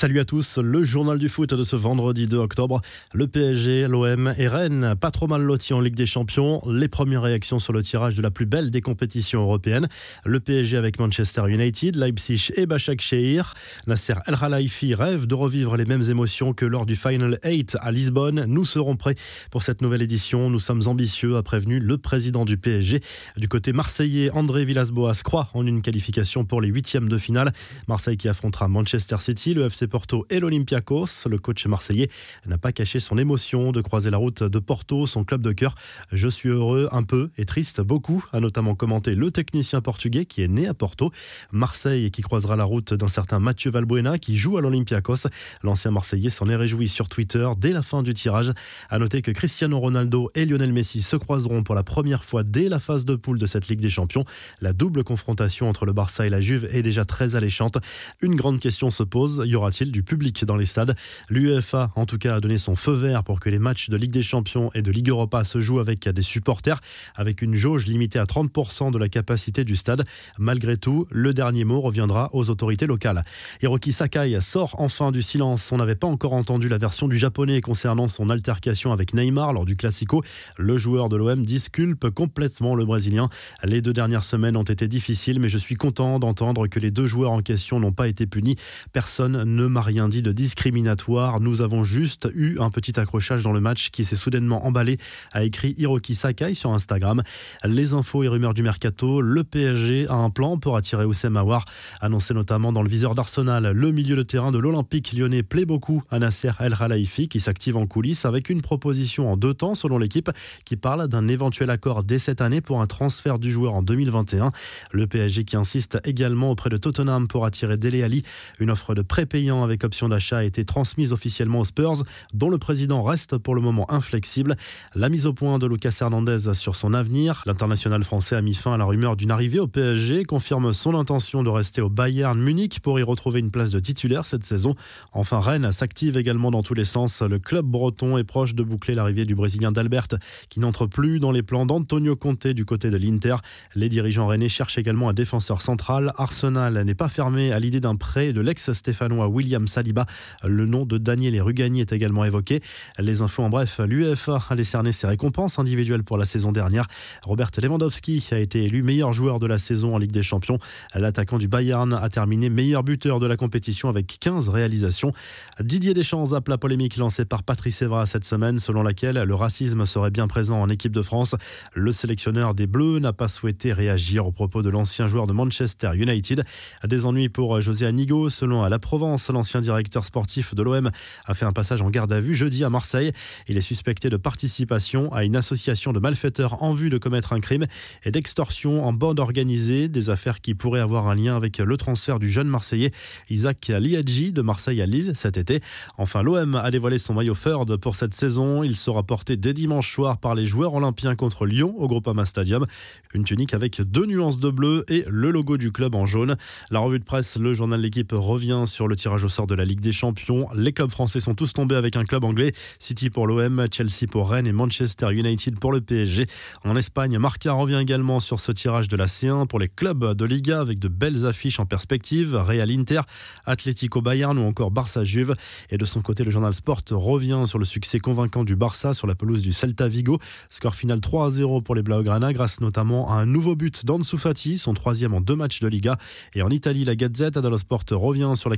Salut à tous, le journal du foot de ce vendredi 2 octobre. Le PSG, l'OM et Rennes, pas trop mal lotis en Ligue des Champions. Les premières réactions sur le tirage de la plus belle des compétitions européennes. Le PSG avec Manchester United, Leipzig et Bachak Shehir. Nasser El Khelaifi rêve de revivre les mêmes émotions que lors du Final 8 à Lisbonne. Nous serons prêts pour cette nouvelle édition. Nous sommes ambitieux, a prévenu le président du PSG. Du côté marseillais, André Villas-Boas croit en une qualification pour les huitièmes de finale. Marseille qui affrontera Manchester City, le FC Porto et l'Olympiakos. Le coach marseillais n'a pas caché son émotion de croiser la route de Porto, son club de cœur. Je suis heureux un peu et triste beaucoup, a notamment commenté le technicien portugais qui est né à Porto. Marseille qui croisera la route d'un certain Mathieu Valbuena qui joue à l'Olympiakos. L'ancien Marseillais s'en est réjoui sur Twitter dès la fin du tirage. A noter que Cristiano Ronaldo et Lionel Messi se croiseront pour la première fois dès la phase de poule de cette Ligue des Champions. La double confrontation entre le Barça et la Juve est déjà très alléchante. Une grande question se pose, y aura-t-il du public dans les stades. L'UEFA, en tout cas, a donné son feu vert pour que les matchs de Ligue des Champions et de Ligue Europa se jouent avec des supporters, avec une jauge limitée à 30% de la capacité du stade. Malgré tout, le dernier mot reviendra aux autorités locales. Hiroki Sakai sort enfin du silence. On n'avait pas encore entendu la version du japonais concernant son altercation avec Neymar lors du Classico. Le joueur de l'OM disculpe complètement le Brésilien. Les deux dernières semaines ont été difficiles, mais je suis content d'entendre que les deux joueurs en question n'ont pas été punis. Personne ne m'a rien dit de discriminatoire. Nous avons juste eu un petit accrochage dans le match qui s'est soudainement emballé, a écrit Hiroki Sakai sur Instagram. Les infos et rumeurs du mercato, le PSG a un plan pour attirer Oussem Aouar, annoncé notamment dans le viseur d'Arsenal. Le milieu de terrain de l'Olympique lyonnais plaît beaucoup à Nasser El Khelaifi qui s'active en coulisses avec une proposition en deux temps selon l'équipe qui parle d'un éventuel accord dès cette année pour un transfert du joueur en 2021. Le PSG qui insiste également auprès de Tottenham pour attirer Dele Ali, une offre de prépayant avec option d'achat a été transmise officiellement aux Spurs, dont le président reste pour le moment inflexible. La mise au point de Lucas Hernandez sur son avenir. L'international français a mis fin à la rumeur d'une arrivée au PSG, confirme son intention de rester au Bayern Munich pour y retrouver une place de titulaire cette saison. Enfin, Rennes s'active également dans tous les sens. Le club breton est proche de boucler l'arrivée du Brésilien d'Albert, qui n'entre plus dans les plans d'Antonio Conte du côté de l'Inter. Les dirigeants rennais cherchent également un défenseur central. Arsenal n'est pas fermé à l'idée d'un prêt de l'ex-stéphanois William Saliba. Le nom de Daniel Rugani est également évoqué. Les infos en bref, l'UEFA a décerné ses récompenses individuelles pour la saison dernière. Robert Lewandowski a été élu meilleur joueur de la saison en Ligue des Champions. L'attaquant du Bayern a terminé meilleur buteur de la compétition avec 15 réalisations. Didier Deschamps zappe la polémique lancée par Patrice Evra cette semaine selon laquelle le racisme serait bien présent en équipe de France. Le sélectionneur des Bleus n'a pas souhaité réagir au propos de l'ancien joueur de Manchester United. Des ennuis pour José Anigo selon la Provence, l'ancien directeur sportif de l'OM a fait un passage en garde à vue jeudi à Marseille. Il est suspecté de participation à une association de malfaiteurs en vue de commettre un crime et d'extorsion en bande organisée, des affaires qui pourraient avoir un lien avec le transfert du jeune Marseillais Isaac Liadji de Marseille à Lille cet été. Enfin, l'OM a dévoilé son maillot third pour cette saison. Il sera porté dès dimanche soir par les joueurs olympiens contre Lyon au Groupama Stadium. Une tunique avec deux nuances de bleu et le logo du club en jaune. La revue de presse, le journal L'équipe revient sur le tirage au sort de la Ligue des Champions. Les clubs français sont tous tombés avec un club anglais. City pour l'OM, Chelsea pour Rennes et Manchester United pour le PSG. En Espagne, Marca revient également sur ce tirage de la C1 pour les clubs de Liga avec de belles affiches en perspective. Real Inter, Atlético Bayern ou encore Barça Juve. Et de son côté, le journal Sport revient sur le succès convaincant du Barça sur la pelouse du Celta Vigo. Score final 3 à 0 pour les Blaugrana grâce notamment à un nouveau but d'Ansu Fati, son troisième en deux matchs de Liga. Et en Italie, la Gazette dello Sport revient sur la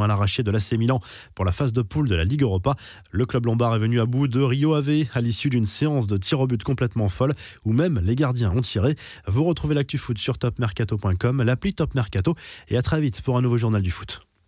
à l'arraché de l'AC Milan pour la phase de poule de la Ligue Europa. Le club lombard est venu à bout de Rio Ave à l'issue d'une séance de tir au but complètement folle où même les gardiens ont tiré. Vous retrouvez l'actu foot sur topmercato.com, l'appli Top Mercato et à très vite pour un nouveau journal du foot.